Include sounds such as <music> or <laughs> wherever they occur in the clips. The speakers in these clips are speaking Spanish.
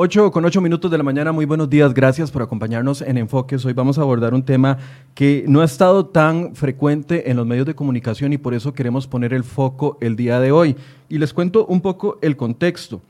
8 con 8 minutos de la mañana, muy buenos días, gracias por acompañarnos en Enfoques. Hoy vamos a abordar un tema que no ha estado tan frecuente en los medios de comunicación y por eso queremos poner el foco el día de hoy. Y les cuento un poco el contexto.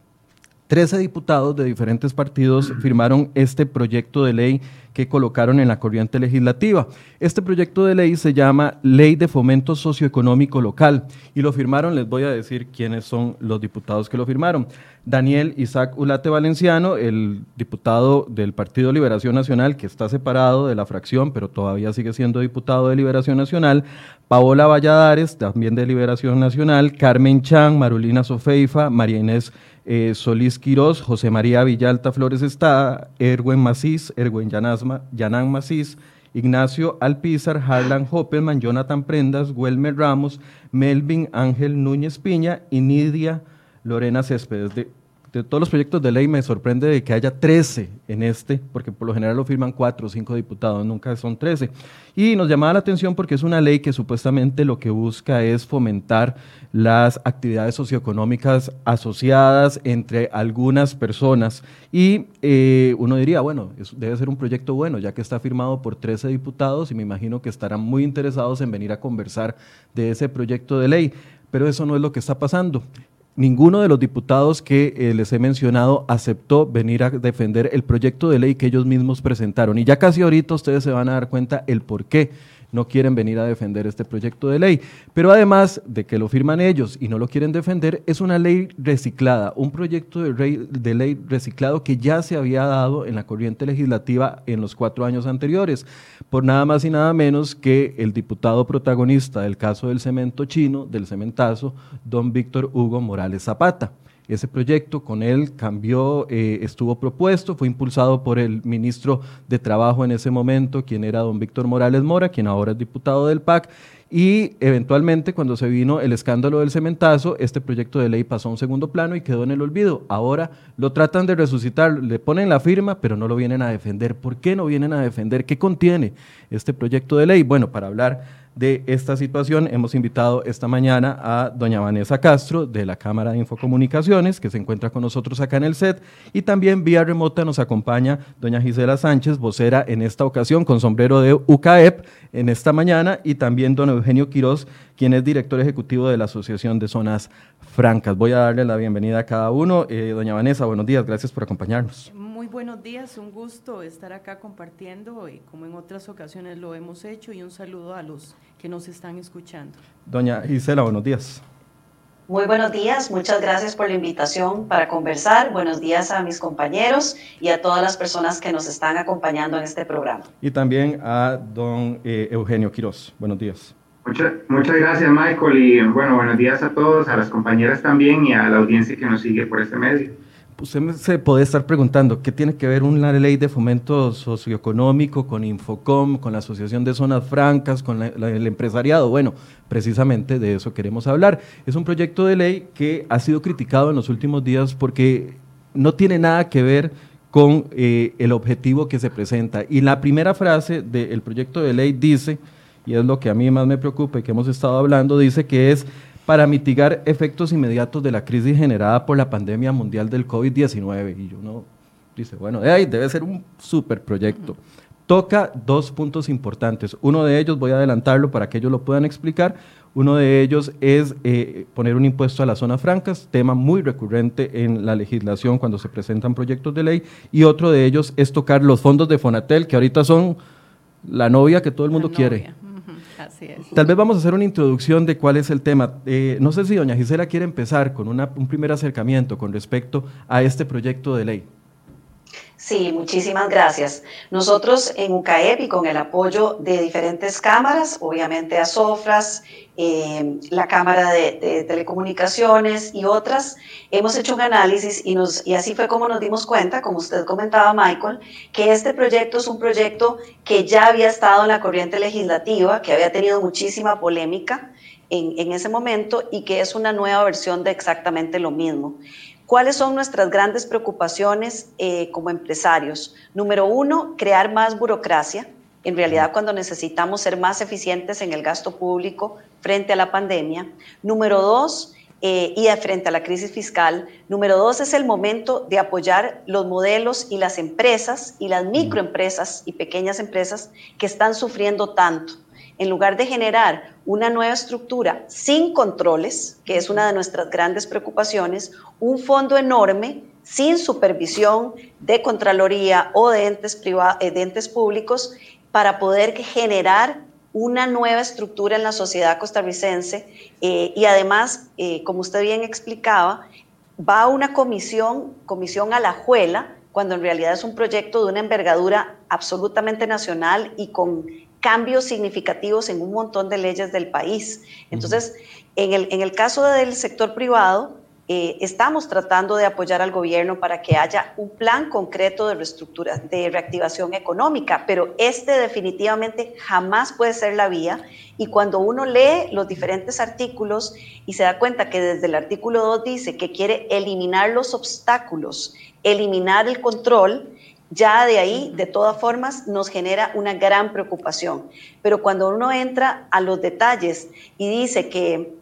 Trece diputados de diferentes partidos firmaron este proyecto de ley que colocaron en la corriente legislativa. Este proyecto de ley se llama Ley de Fomento Socioeconómico Local y lo firmaron, les voy a decir quiénes son los diputados que lo firmaron. Daniel Isaac Ulate Valenciano, el diputado del Partido Liberación Nacional, que está separado de la fracción, pero todavía sigue siendo diputado de Liberación Nacional. Paola Valladares, también de Liberación Nacional. Carmen Chan, Marulina Sofeifa, María Inés eh, Solís Quirós, José María Villalta Flores Está, Erwin Macís, Erwin Yanán Macís, Ignacio Alpizar, Harlan Hoppelman, Jonathan Prendas, Welmer Ramos, Melvin Ángel Núñez Piña y Nidia Lorena Céspedes. De, de todos los proyectos de ley me sorprende de que haya 13 en este, porque por lo general lo firman 4 o 5 diputados, nunca son 13. Y nos llamaba la atención porque es una ley que supuestamente lo que busca es fomentar las actividades socioeconómicas asociadas entre algunas personas. Y eh, uno diría, bueno, debe ser un proyecto bueno, ya que está firmado por 13 diputados y me imagino que estarán muy interesados en venir a conversar de ese proyecto de ley. Pero eso no es lo que está pasando. Ninguno de los diputados que eh, les he mencionado aceptó venir a defender el proyecto de ley que ellos mismos presentaron. Y ya casi ahorita ustedes se van a dar cuenta el por qué no quieren venir a defender este proyecto de ley. Pero además de que lo firman ellos y no lo quieren defender, es una ley reciclada, un proyecto de ley, reciclado que ya se había dado en la corriente legislativa en los cuatro años anteriores, por nada más y nada menos que el diputado protagonista del caso del cemento chino, del cementazo, don Víctor Hugo Morales Zapata. Ese proyecto con él cambió, eh, estuvo propuesto, fue impulsado por el ministro de Trabajo en ese momento, quien era don Víctor Morales Mora, quien ahora es diputado del PAC, y eventualmente cuando se vino el escándalo del cementazo, este proyecto de ley pasó a un segundo plano y quedó en el olvido. Ahora lo tratan de resucitar, le ponen la firma, pero no lo vienen a defender. ¿Por qué no vienen a defender? ¿Qué contiene este proyecto de ley? Bueno, para hablar de esta situación, hemos invitado esta mañana a doña Vanessa Castro de la Cámara de Infocomunicaciones, que se encuentra con nosotros acá en el set, y también vía remota nos acompaña doña Gisela Sánchez, vocera en esta ocasión con sombrero de UCAEP en esta mañana, y también don Eugenio Quiroz, quien es director ejecutivo de la Asociación de Zonas Francas. Voy a darle la bienvenida a cada uno. Eh, doña Vanessa, buenos días, gracias por acompañarnos. Buenos días, un gusto estar acá compartiendo, y como en otras ocasiones lo hemos hecho, y un saludo a los que nos están escuchando. Doña Gisela, buenos días. Muy buenos días, muchas gracias por la invitación para conversar. Buenos días a mis compañeros y a todas las personas que nos están acompañando en este programa. Y también a don eh, Eugenio Quiroz. Buenos días. Muchas, muchas gracias, Michael. Y bueno, buenos días a todos, a las compañeras también y a la audiencia que nos sigue por este medio usted se puede estar preguntando qué tiene que ver una ley de fomento socioeconómico con Infocom, con la Asociación de Zonas Francas, con el empresariado. Bueno, precisamente de eso queremos hablar. Es un proyecto de ley que ha sido criticado en los últimos días porque no tiene nada que ver con eh, el objetivo que se presenta. Y la primera frase del proyecto de ley dice, y es lo que a mí más me preocupa y que hemos estado hablando, dice que es para mitigar efectos inmediatos de la crisis generada por la pandemia mundial del COVID-19. Y uno dice, bueno, de ahí debe ser un super proyecto. Toca dos puntos importantes. Uno de ellos, voy a adelantarlo para que ellos lo puedan explicar. Uno de ellos es eh, poner un impuesto a las zonas francas, tema muy recurrente en la legislación cuando se presentan proyectos de ley. Y otro de ellos es tocar los fondos de Fonatel, que ahorita son la novia que todo el mundo quiere. Tal vez vamos a hacer una introducción de cuál es el tema. Eh, no sé si doña Gisela quiere empezar con un primer acercamiento con respecto a este proyecto de ley. Sí, muchísimas gracias. Nosotros en UCAEP y con el apoyo de diferentes cámaras, obviamente a eh, la Cámara de, Telecomunicaciones y otras, hemos hecho un análisis y, nos, y así fue como nos dimos cuenta, como usted comentaba, Michael, que este proyecto es un proyecto que ya había estado en la corriente legislativa, que había tenido muchísima polémica en, en ese momento y que es una nueva versión de exactamente lo mismo. ¿Cuáles son nuestras grandes preocupaciones eh, como empresarios? Número uno, crear más burocracia. En realidad, cuando necesitamos ser más eficientes en el gasto público frente a la pandemia. Número dos, eh, y frente a la crisis fiscal. Número dos es el momento de apoyar los modelos y las empresas y las microempresas y pequeñas empresas que están sufriendo tanto. En lugar de generar una nueva estructura sin controles, que es una de nuestras grandes preocupaciones, un fondo enorme sin supervisión de Contraloría o de entes, eh, públicos para poder generar una nueva estructura en la sociedad costarricense eh, y además, eh, como usted bien explicaba, va una comisión, comisión a la juela, cuando en realidad es un proyecto de una envergadura absolutamente nacional y con cambios significativos en un montón de leyes del país. Entonces, en el, en el caso del sector privado, eh, estamos tratando de apoyar al gobierno para que haya un plan concreto de reestructura, de reactivación económica, pero este definitivamente jamás puede ser la vía. Y cuando uno lee los diferentes artículos y se da cuenta que desde el artículo 2 dice que quiere eliminar los obstáculos, eliminar el control, ya de ahí, de todas formas, nos genera una gran preocupación. Pero cuando uno entra a los detalles y dice que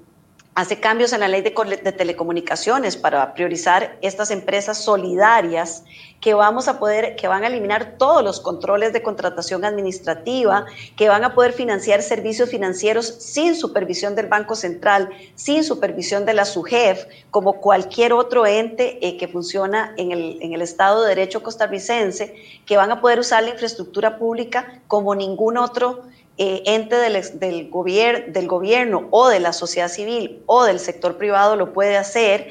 hace cambios en la ley de, telecomunicaciones para priorizar estas empresas solidarias que vamos a poder, que van a eliminar todos los controles de contratación administrativa, que van a poder financiar servicios financieros sin supervisión del Banco Central, sin supervisión de la SUGEF, como cualquier otro ente eh, que funciona en el, en el Estado de Derecho costarricense, que van a poder usar la infraestructura pública como ningún otro eh, ente del, del, del gobierno o de la sociedad civil o del sector privado lo puede hacer,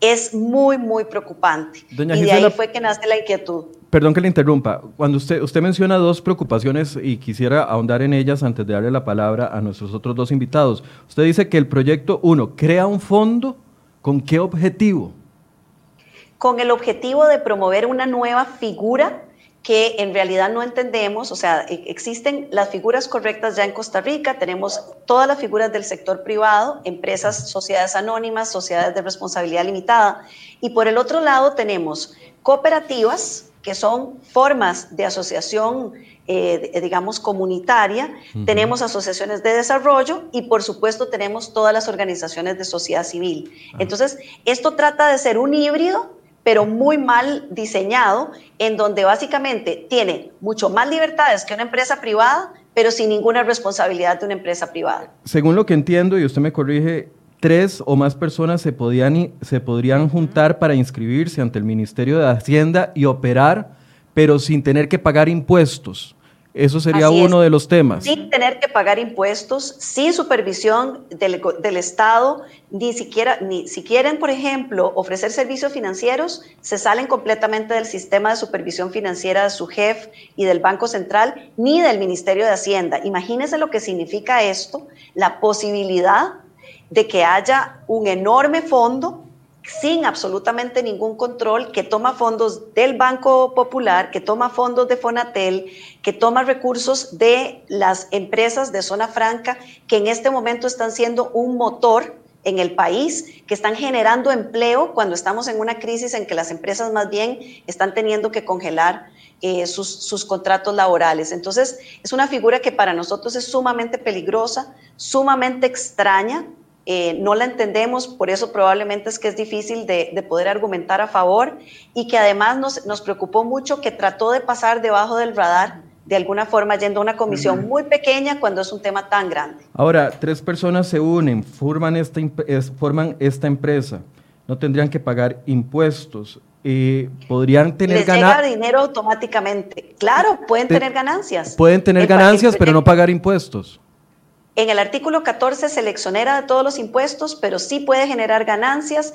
es muy, muy preocupante. y de ahí fue que nace la inquietud. Perdón que le interrumpa. Cuando usted, usted menciona dos preocupaciones y quisiera ahondar en ellas antes de darle la palabra a nuestros otros dos invitados. Usted dice que el proyecto, uno, crea un fondo. ¿Con qué objetivo? Con el objetivo de promover una nueva figura que en realidad no entendemos, o sea, e, existen las figuras correctas ya en Costa Rica, tenemos todas las figuras del sector privado, empresas, sociedades anónimas, sociedades de responsabilidad limitada, y por el otro lado tenemos cooperativas, que son formas de asociación, eh, digamos, comunitaria, tenemos asociaciones de desarrollo y por supuesto tenemos todas las organizaciones de sociedad civil. Ah. Entonces, esto trata de ser un híbrido pero muy mal diseñado, en donde básicamente tiene mucho más libertades que una empresa privada, pero sin ninguna responsabilidad de una empresa privada. Según lo que entiendo, y usted me corrige, tres o más personas se, podían, se podrían juntar para inscribirse ante el Ministerio de Hacienda y operar, pero sin tener que pagar impuestos. Eso sería uno de los temas. Sin tener que pagar impuestos, sin supervisión del, del, Estado, ni siquiera, ni si quieren, por ejemplo, ofrecer servicios financieros, se salen completamente del sistema de supervisión financiera de su jefe y del Banco Central, ni del Ministerio de Hacienda. Imagínense lo que significa esto, la posibilidad de que haya un enorme fondo sin absolutamente ningún control, que toma fondos del Banco Popular, que toma fondos de Fonatel, que toma recursos de las empresas de zona franca, que en este momento están siendo un motor en el país, que están generando empleo cuando estamos en una crisis en que las empresas más bien están teniendo que congelar eh, sus, sus contratos laborales. Entonces, es una figura que para nosotros es sumamente peligrosa, sumamente extraña, eh, no la entendemos, por eso probablemente es que es difícil de, poder argumentar a favor y que además nos, nos, preocupó mucho que trató de pasar debajo del radar de alguna forma yendo a una comisión muy pequeña cuando es un tema tan grande. Ahora, tres personas se unen, forman esta, forman esta empresa, no tendrían que pagar impuestos. Eh, podrían tener ganancias. dinero automáticamente. Claro, pueden tener ganancias. Pueden tener ganancias, pero no pagar impuestos. En el artículo 14 se le exonera de todos los impuestos, pero sí puede generar ganancias.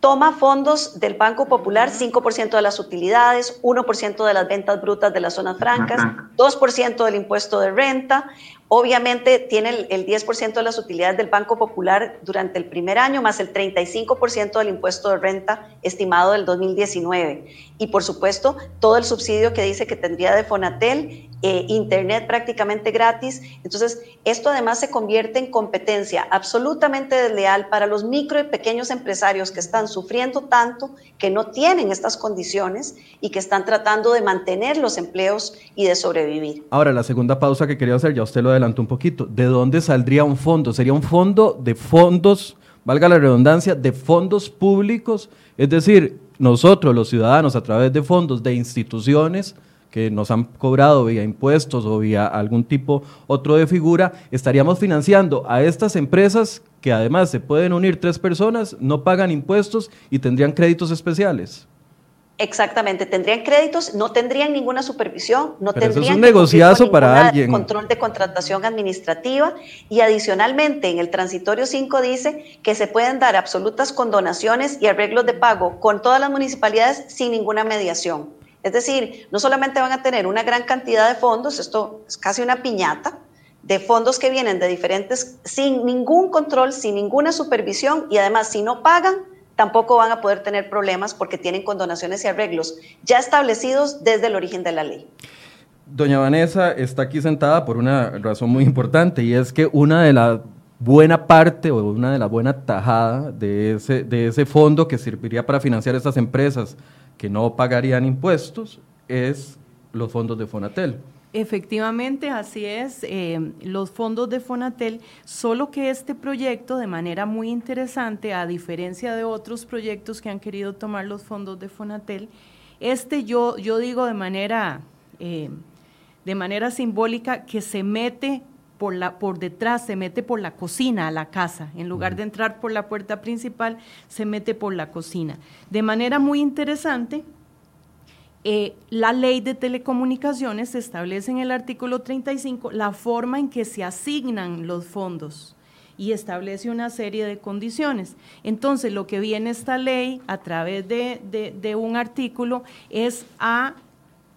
Toma fondos del Banco Popular, 5% de las utilidades, 1% de las ventas brutas de las zonas francas, 2% del impuesto de renta, Obviamente tiene el, 10% de las utilidades del Banco Popular durante el primer año, más el 35% del impuesto de renta estimado del 2019. Y por supuesto, todo el subsidio que dice que tendría de Fonatel, eh, Internet prácticamente gratis. Entonces, esto además se convierte en competencia absolutamente desleal para los micro y pequeños empresarios que están sufriendo tanto, que no tienen estas condiciones y que están tratando de mantener los empleos y de sobrevivir. Ahora, la segunda pausa que quería hacer, ya usted lo adelantó un poquito. ¿De dónde saldría un fondo? ¿Sería un fondo de fondos valga la redundancia, de fondos públicos, es decir, nosotros los ciudadanos a través de fondos de instituciones que nos han cobrado vía impuestos o vía algún tipo otro de figura, estaríamos financiando a estas empresas que además se pueden unir tres personas, no pagan impuestos y tendrían créditos especiales. Exactamente, tendrían créditos, no tendrían ninguna supervisión, no tendrían eso es un negociazo para alguien. control de contratación administrativa y adicionalmente en el transitorio 5 dice que se pueden dar absolutas condonaciones y arreglos de pago con todas las municipalidades sin ninguna mediación. Es decir, no solamente van a tener una gran cantidad de fondos, esto es casi una piñata, de fondos que vienen de diferentes, sin ningún control, sin ninguna supervisión y además si no pagan, tampoco van a poder tener problemas porque tienen condonaciones y arreglos ya establecidos desde el origen de la ley. Doña Vanessa está aquí sentada por una razón muy importante y es que una de las buena parte o una de las buenas tajadas de ese, de ese fondo que serviría para financiar estas empresas que no pagarían impuestos es los fondos de Fonatel. Efectivamente, así es, eh, los fondos de Fonatel, solo que este proyecto, de manera muy interesante, a diferencia de otros proyectos que han querido tomar los fondos de Fonatel, este yo, yo digo de manera, eh, de manera simbólica que se mete por, la, por detrás, se mete por la cocina a la casa, en lugar de entrar por la puerta principal, se mete por la cocina. De manera muy interesante, eh, la ley de telecomunicaciones establece en el artículo 35 la forma en que se asignan los fondos y establece una serie de condiciones. Entonces, lo que viene esta ley a través de, un artículo es a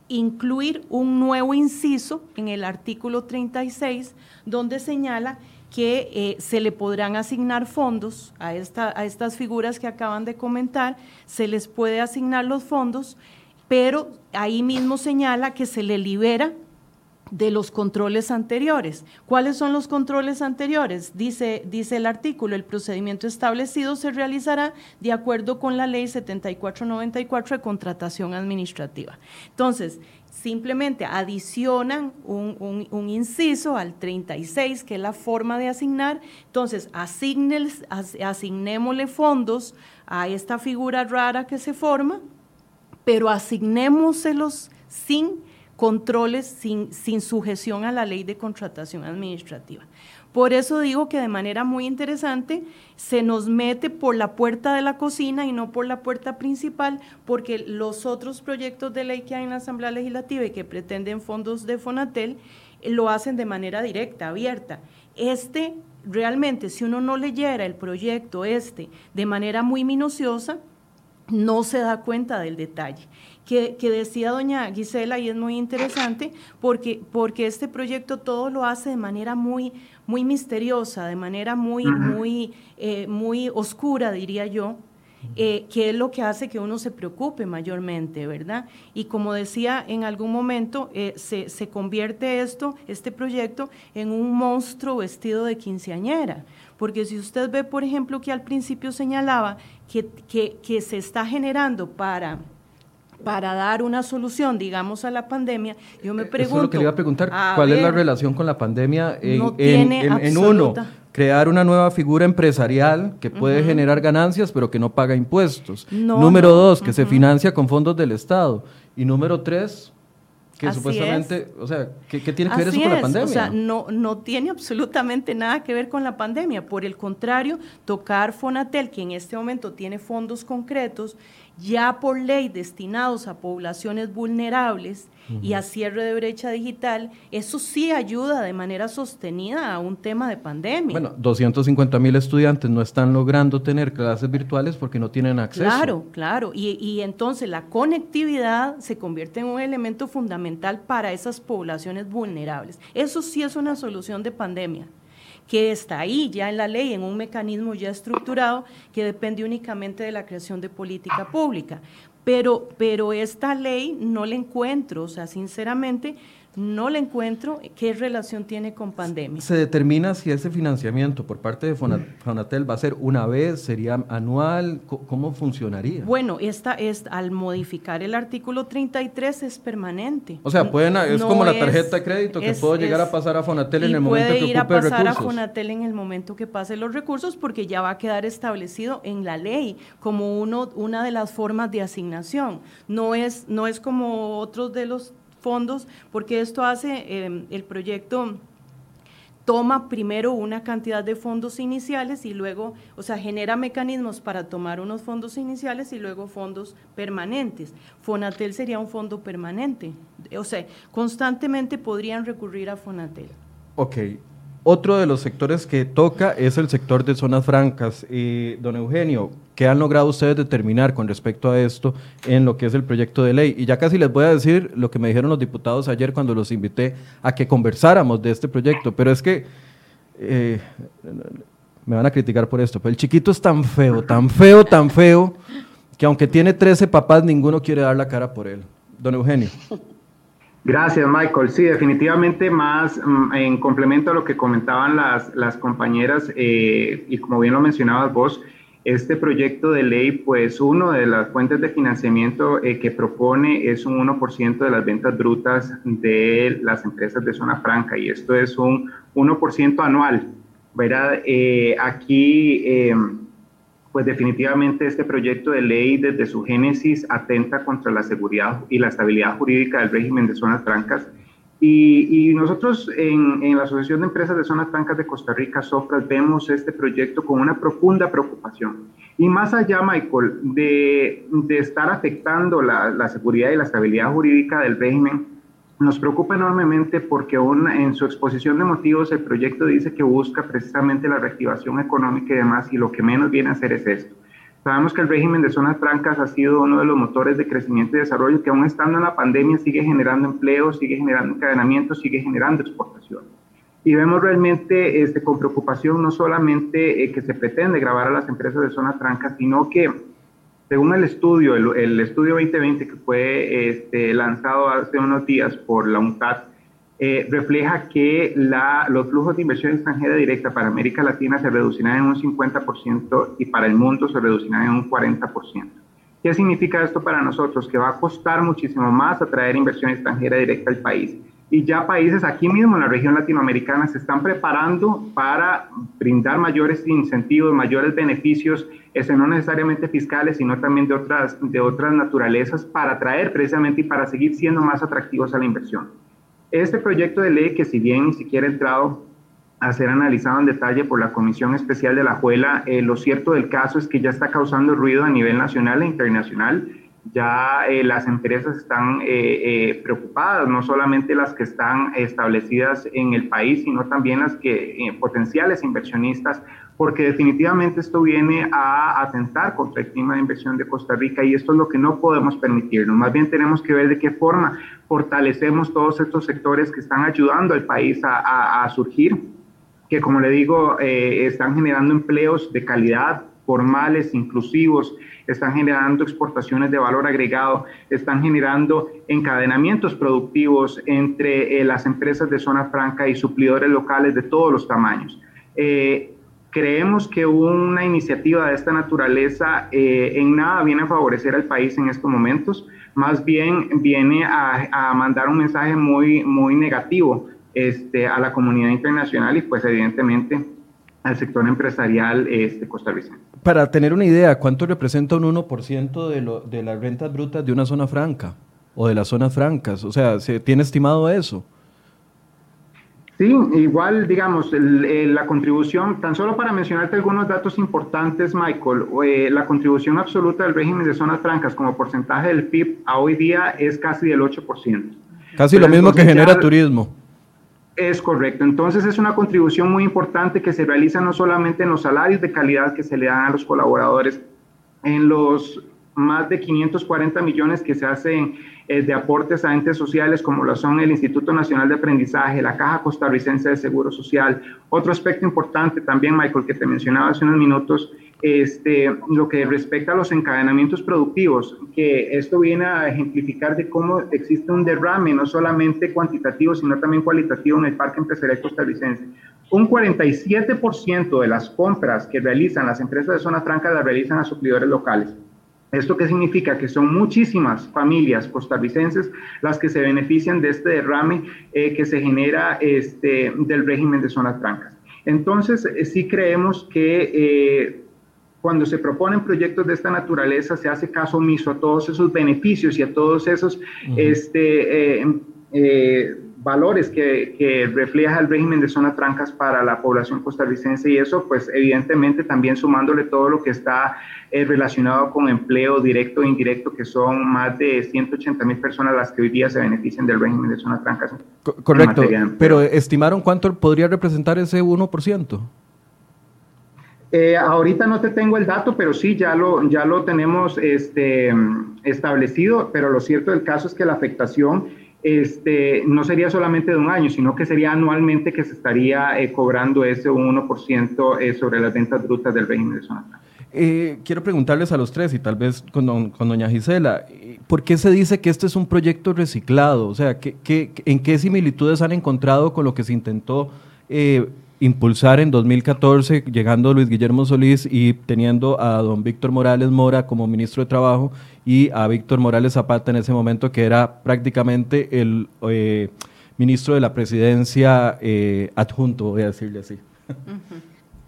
incluir un nuevo inciso en el artículo 36, donde señala que eh, se le podrán asignar fondos a, esta, a estas figuras que acaban de comentar, se les puede asignar los fondos pero ahí mismo señala que se le libera de los controles anteriores. ¿Cuáles son los controles anteriores? Dice, dice el artículo, el procedimiento establecido se realizará de acuerdo con la ley 7494 de contratación administrativa. Entonces, simplemente adicionan un, inciso al 36, que es la forma de asignar. Entonces, asignémosle fondos a esta figura rara que se forma, pero asignémoselos sin controles, sin, sin sujeción a la ley de contratación administrativa. Por eso digo que de manera muy interesante se nos mete por la puerta de la cocina y no por la puerta principal, porque los otros proyectos de ley que hay en la Asamblea Legislativa y que pretenden fondos de Fonatel eh, lo hacen de manera directa, abierta. Este, realmente, si uno no leyera el proyecto este de manera muy minuciosa, no se da cuenta del detalle. Que, decía doña Gisela, y es muy interesante, porque, porque este proyecto todo lo hace de manera muy, muy misteriosa, de manera muy, muy, eh, muy oscura, diría yo, eh, que es lo que hace que uno se preocupe mayormente, ¿verdad? Y como decía en algún momento, eh, se, se, convierte esto, este proyecto, en un monstruo vestido de quinceañera. Porque si usted ve, por ejemplo, que al principio señalaba que, se está generando para para dar una solución, digamos, a la pandemia, yo me pregunto... Eso es lo que le iba a preguntar, ¿cuál es la relación con la pandemia en, en, uno? Crear una nueva figura empresarial que puede generar ganancias, pero que no paga impuestos. número dos, que se financia con fondos del Estado. Y número tres, que supuestamente, o sea, ¿qué, tiene que ver eso con la pandemia? O sea, no, no tiene absolutamente nada que ver con la pandemia. Por el contrario, tocar Fonatel, que en este momento tiene fondos concretos, ya por ley destinados a poblaciones vulnerables y a cierre de brecha digital, eso sí ayuda de manera sostenida a un tema de pandemia. Bueno, 250 mil estudiantes no están logrando tener clases virtuales porque no tienen acceso. Claro, claro. Y, y entonces la conectividad se convierte en un elemento fundamental para esas poblaciones vulnerables. Eso sí es una solución de pandemia que está ahí ya en la ley, en un mecanismo ya estructurado que depende únicamente de la creación de política pública. Pero, pero esta ley no la encuentro, o sea, sinceramente, no le encuentro qué relación tiene con pandemia. ¿Se determina si ese financiamiento por parte de Fonatel va a ser una vez, sería anual? ¿Cómo funcionaría? Bueno, esta es, al modificar el artículo 33 es permanente. O sea, pueden, es como la tarjeta de crédito que puedo llegar a pasar a Fonatel en el momento que ocupe recursos. Puede ir a pasar a Fonatel en el momento que pase los recursos porque ya va a quedar establecido en la ley como uno, una de las formas de asignación. No es, no es como otros de los fondos, porque esto hace em, el proyecto toma primero una cantidad de fondos iniciales y luego, o sea, genera mecanismos para tomar unos fondos iniciales y luego fondos permanentes. Fonatel sería un fondo permanente, o sea, constantemente podrían recurrir a Fonatel. Ok, otro de los sectores que toca es el sector de zonas francas. don Eugenio, ¿qué han logrado ustedes determinar con respecto a esto en lo que es el proyecto de ley? Y ya casi les voy a decir lo que me dijeron los diputados ayer cuando los invité a que conversáramos de este proyecto, pero es que eh, me van a criticar por esto, pero el chiquito es tan feo, tan feo, tan feo, que aunque tiene 13 papás, ninguno quiere dar la cara por él. Don Eugenio. Gracias, Michael. Sí, definitivamente más mm, en complemento a lo que comentaban las, las compañeras eh, y como bien lo mencionabas vos, este proyecto de ley, pues uno de las fuentes de financiamiento eh, que propone es un 1% de las ventas brutas de las empresas de zona franca y esto es un 1% anual. ¿verdad? Eh, aquí pues definitivamente este proyecto de ley desde su génesis atenta contra la seguridad y la estabilidad jurídica del régimen de zonas francas. Y, nosotros en, la Asociación de Empresas de Zonas Francas de Costa Rica, SOFRAS, vemos este proyecto con una profunda preocupación. Y más allá, Michael, de, de estar afectando la, la seguridad y la estabilidad jurídica del régimen, nos preocupa enormemente porque aún en su exposición de motivos el proyecto dice que busca precisamente la reactivación económica y demás y lo que menos viene a hacer es esto. Sabemos que el régimen de zonas francas ha sido uno de los motores de crecimiento y desarrollo que aún estando en la pandemia sigue generando empleo, sigue generando encadenamiento, sigue generando exportación. Y vemos realmente este, con preocupación no solamente eh, que se pretende grabar a las empresas de zonas francas, sino que según el estudio, el, estudio 2020 que fue este, lanzado hace unos días por la UNCTAD, eh, refleja que los flujos de inversión extranjera directa para América Latina se reducirán en un 50% y para el mundo se reducirán en un 40%. ¿Qué significa esto para nosotros? Que va a costar muchísimo más atraer inversión extranjera directa al país y ya países aquí mismo en la región latinoamericana se están preparando para brindar mayores incentivos, mayores beneficios, no necesariamente fiscales, sino también de otras, de otras naturalezas, para atraer precisamente y para seguir siendo más atractivos a la inversión. Este proyecto de ley, que si bien ni siquiera ha entrado a ser analizado en detalle por la Comisión Especial de la Juela, eh, lo cierto del caso es que ya está causando ruido a nivel nacional e internacional ya eh, las empresas están eh, eh, preocupadas, no solamente las que están establecidas en el país, sino también las que potenciales inversionistas, porque definitivamente esto viene a atentar contra el clima de inversión de Costa Rica y esto es lo que no podemos permitirnos. Más bien tenemos que ver de qué forma fortalecemos todos estos sectores que están ayudando al país a, a surgir, que como le digo, están generando empleos de calidad, formales, inclusivos, están generando exportaciones de valor agregado, están generando encadenamientos productivos entre eh, las empresas de zona franca y suplidores locales de todos los tamaños. Eh, creemos que una iniciativa de esta naturaleza eh, en nada viene a favorecer al país en estos momentos, más bien viene a, mandar un mensaje muy, muy negativo este, a la comunidad internacional y pues evidentemente al sector empresarial este, costarricense para tener una idea, ¿cuánto representa un 1% de, lo, de las rentas brutas de una zona franca o de las zonas francas? O sea, ¿se tiene estimado eso? Sí, igual, digamos, la contribución, tan solo para mencionarte algunos datos importantes, Michael, eh, la contribución absoluta del régimen de zonas francas como porcentaje del PIB a hoy día es casi del 8%. Casi lo mismo que genera turismo. Es correcto. Entonces es una contribución muy importante que se realiza no solamente en los salarios de calidad que se le dan a los colaboradores, en los más de 540 millones que se hacen eh, de aportes a entes sociales como lo son el Instituto Nacional de Aprendizaje, la Caja Costarricense de Seguro Social. Otro aspecto importante también, Michael, que te mencionaba hace unos minutos, este, lo que respecta a los encadenamientos productivos, que esto viene a ejemplificar de cómo existe un derrame, no solamente cuantitativo, sino también cualitativo en el parque empresarial costarricense. Un 47% de las compras que realizan las empresas de zona franca las realizan a suplidores locales. ¿Esto qué significa? Que son muchísimas familias costarricenses las que se benefician de este derrame eh, que se genera este, del régimen de zonas francas. Entonces, eh, sí creemos que eh, cuando se proponen proyectos de esta naturaleza se hace caso omiso a todos esos beneficios y a todos esos este, valores que, refleja el régimen de zonas francas para la población costarricense y eso pues evidentemente también sumándole todo lo que está eh, relacionado con empleo directo e indirecto que son más de 180 mil personas las que hoy día se benefician del régimen de zonas francas. correcto, pero estimaron cuánto podría representar ese 1%. Eh, ahorita no te tengo el dato, pero sí, ya lo, ya lo tenemos este, establecido, pero lo cierto del caso es que la afectación este, no sería solamente de un año, sino que sería anualmente que se estaría eh, cobrando ese 1% eh, sobre las ventas brutas del régimen de zona eh, quiero preguntarles a los tres y tal vez con, con, doña Gisela, ¿por qué se dice que este es un proyecto reciclado? O sea, ¿qué, en qué similitudes han encontrado con lo que se intentó impulsar en 2014, llegando Luis Guillermo Solís y teniendo a don Víctor Morales Mora como ministro de Trabajo y a Víctor Morales Zapata en ese momento, que era prácticamente el eh, ministro de la presidencia eh, adjunto, voy a decirle así.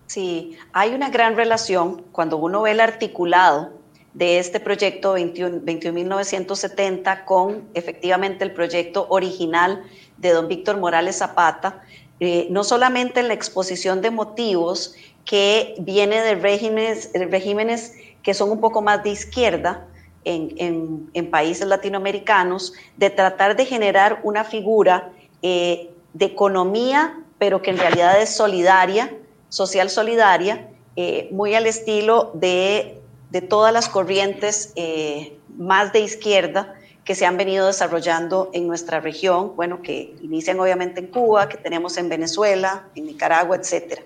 Sí, hay una gran relación cuando uno ve el articulado de este proyecto 21.970 con efectivamente el proyecto original de don Víctor Morales Zapata, eh, no solamente en la exposición de motivos que viene de regímenes, regímenes que son un poco más de izquierda en, países latinoamericanos, de tratar de generar una figura eh, de economía, pero que en realidad es solidaria, social solidaria, eh, muy al estilo de, de todas las corrientes más de izquierda que se han venido desarrollando en nuestra región, bueno, que inician obviamente en Cuba, que tenemos en Venezuela, en Nicaragua, etc.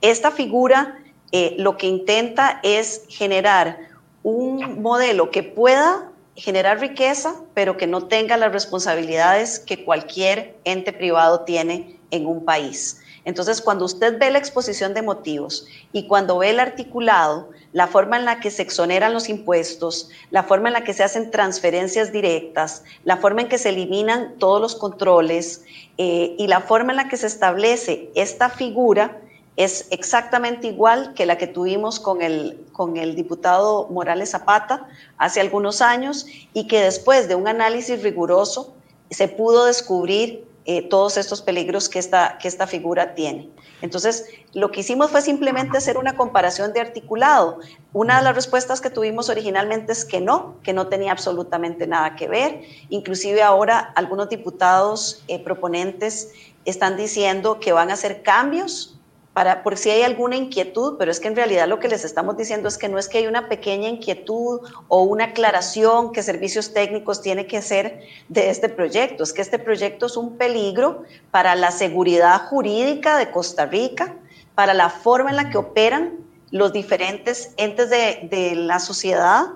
Esta figura eh, lo que intenta es generar un modelo que pueda generar riqueza, pero que no tenga las responsabilidades que cualquier ente privado tiene en un país. Entonces, cuando usted ve la exposición de motivos y cuando ve el articulado, la forma en la que se exoneran los impuestos, la forma en la que se hacen transferencias directas, la forma en que se eliminan todos los controles eh, y la forma en la que se establece esta figura, es exactamente igual que la que tuvimos con el, con el diputado Morales Zapata hace algunos años y que después de un análisis riguroso se pudo descubrir eh, todos estos peligros que esta, que esta figura tiene. Entonces, lo que hicimos fue simplemente hacer una comparación de articulado. Una de las respuestas que tuvimos originalmente es que no, que no tenía absolutamente nada que ver. Inclusive ahora algunos diputados eh, proponentes están diciendo que van a hacer cambios para, por si hay alguna inquietud, pero es que en realidad lo que les estamos diciendo es que no es que hay una pequeña inquietud o una aclaración que servicios técnicos tiene que hacer de este proyecto, es que este proyecto es un peligro para la seguridad jurídica de Costa Rica, para la forma en la que operan los diferentes entes de, de la sociedad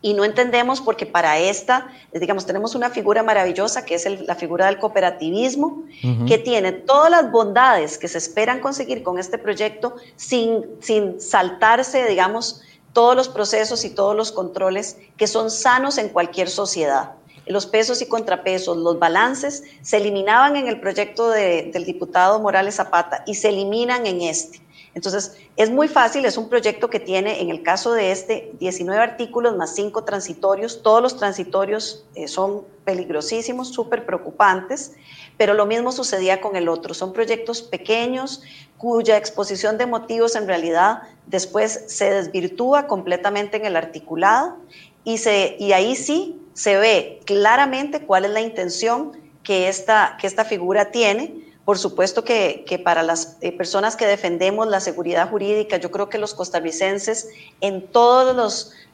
y no entendemos porque para esta, digamos, tenemos una figura maravillosa que es la figura del cooperativismo, que tiene todas las bondades que se esperan conseguir con este proyecto sin, sin saltarse, digamos, todos los procesos y todos los controles que son sanos en cualquier sociedad. Los pesos y contrapesos, los balances se eliminaban en el proyecto del diputado Morales Zapata y se eliminan en este. Entonces, es muy fácil, es un proyecto que tiene, en el caso de este, 19 artículos más 5 transitorios. Todos los transitorios eh, son peligrosísimos, súper preocupantes, pero lo mismo sucedía con el otro. Son proyectos pequeños cuya exposición de motivos en realidad después se desvirtúa completamente en el articulado y, se, y ahí sí se ve claramente cuál es la intención que esta, que esta figura tiene Por supuesto que, para las eh, personas que defendemos la seguridad jurídica, yo creo que los costarricenses en todos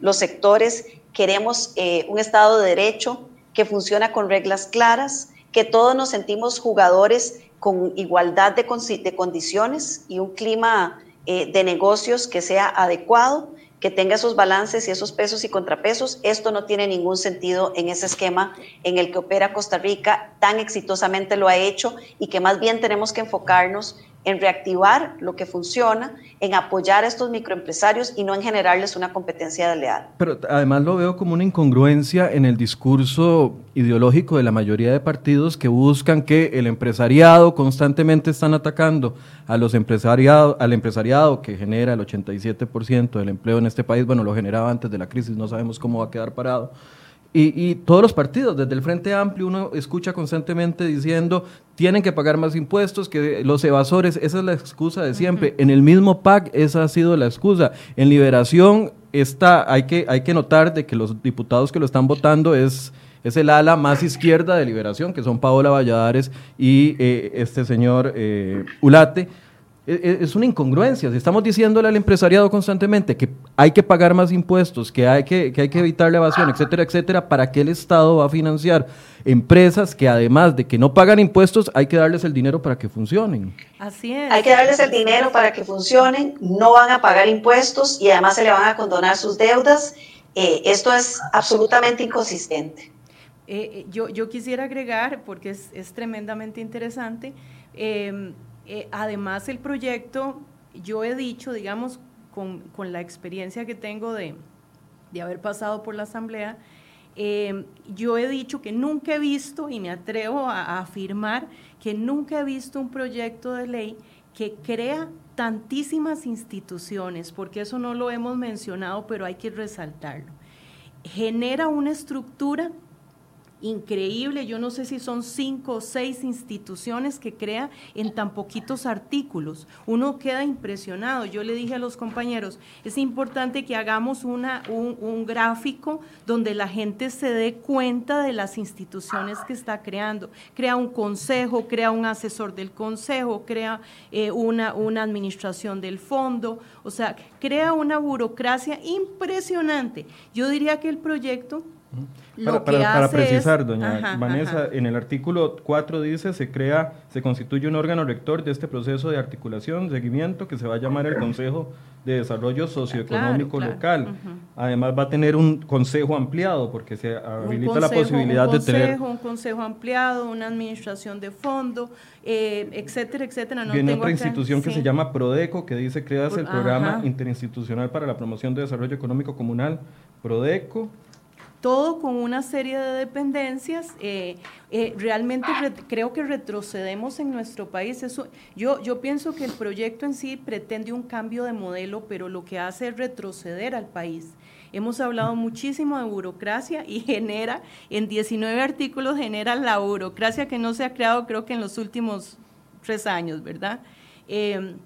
los, sectores queremos eh, un Estado de Derecho que funciona con reglas claras, que todos nos sentimos jugadores con igualdad de, de condiciones y un clima eh, de negocios que sea adecuado que tenga esos balances y esos pesos y contrapesos. Esto no tiene ningún sentido en ese esquema en el que opera Costa Rica, tan exitosamente lo ha hecho y que más bien tenemos que enfocarnos en reactivar lo que funciona, en apoyar a estos microempresarios y no en generarles una competencia desleal. Pero además lo veo como una incongruencia en el discurso ideológico de la mayoría de partidos que buscan que el empresariado constantemente están atacando a los empresariados, al empresariado que genera el 87% del empleo en este país, bueno, lo generaba antes de la crisis, no sabemos cómo va a quedar parado y, todos los partidos, desde el Frente Amplio, uno escucha constantemente diciendo, tienen que pagar más impuestos, que los evasores, esa es la excusa de siempre. En el mismo PAC, esa ha sido la excusa. En Liberación, está, hay, que, hay que notar de que los diputados que lo están votando es, es el ala más izquierda de Liberación, que son Paola Valladares y eh, este señor eh, Ulate e, e, es una incongruencia. Si estamos diciéndole al empresariado constantemente que hay que pagar más impuestos, que hay que, que, hay que evitar la evasión, etcétera, etcétera, ¿para qué el Estado va a financiar empresas que además de que no pagan impuestos, hay que darles el dinero para que funcionen? Así es. Hay que darles el dinero para que funcionen, no van a pagar impuestos y además se le van a condonar sus deudas. Eh, esto es absolutamente inconsistente. Eh, eh, yo, yo quisiera agregar, porque es, es tremendamente interesante, eh, eh, además, el proyecto, yo he dicho, digamos, con, la experiencia que tengo de, haber pasado por la Asamblea, eh, yo he dicho que nunca he visto, y me atrevo a, afirmar, que nunca he visto un proyecto de ley que crea tantísimas instituciones, porque eso no lo hemos mencionado, pero hay que resaltarlo. Genera una estructura increíble. Yo no sé si son cinco o seis instituciones que crea en tan poquitos artículos. Uno queda impresionado. Yo le dije a los compañeros, es importante que hagamos una, un, gráfico donde la gente se dé cuenta de las instituciones que está creando. Crea un consejo, crea un asesor del consejo, crea eh, una, una administración del fondo, o sea, crea una burocracia impresionante. Yo diría que el proyecto para, precisar, doña Vanessa, en el artículo 4 dice, se crea, se constituye un órgano rector de este proceso de articulación, seguimiento, que se va a llamar el Consejo de Desarrollo Socioeconómico Local. Además va a tener un consejo ampliado, porque se habilita la posibilidad de tener... Un consejo ampliado, una administración de fondo, eh, etcétera, etcétera. No Viene otra institución que se llama PRODECO, que dice, creas el Programa Interinstitucional para la Promoción de Desarrollo Económico Comunal, PRODECO, todo con una serie de dependencias. Eh, eh, realmente creo que retrocedemos en nuestro país. Eso, yo, yo pienso que el proyecto en sí pretende un cambio de modelo, pero lo que hace es retroceder al país. Hemos hablado muchísimo de burocracia y genera, en 19 artículos genera la burocracia que no se ha creado creo que en los últimos tres años, ¿verdad? Eh,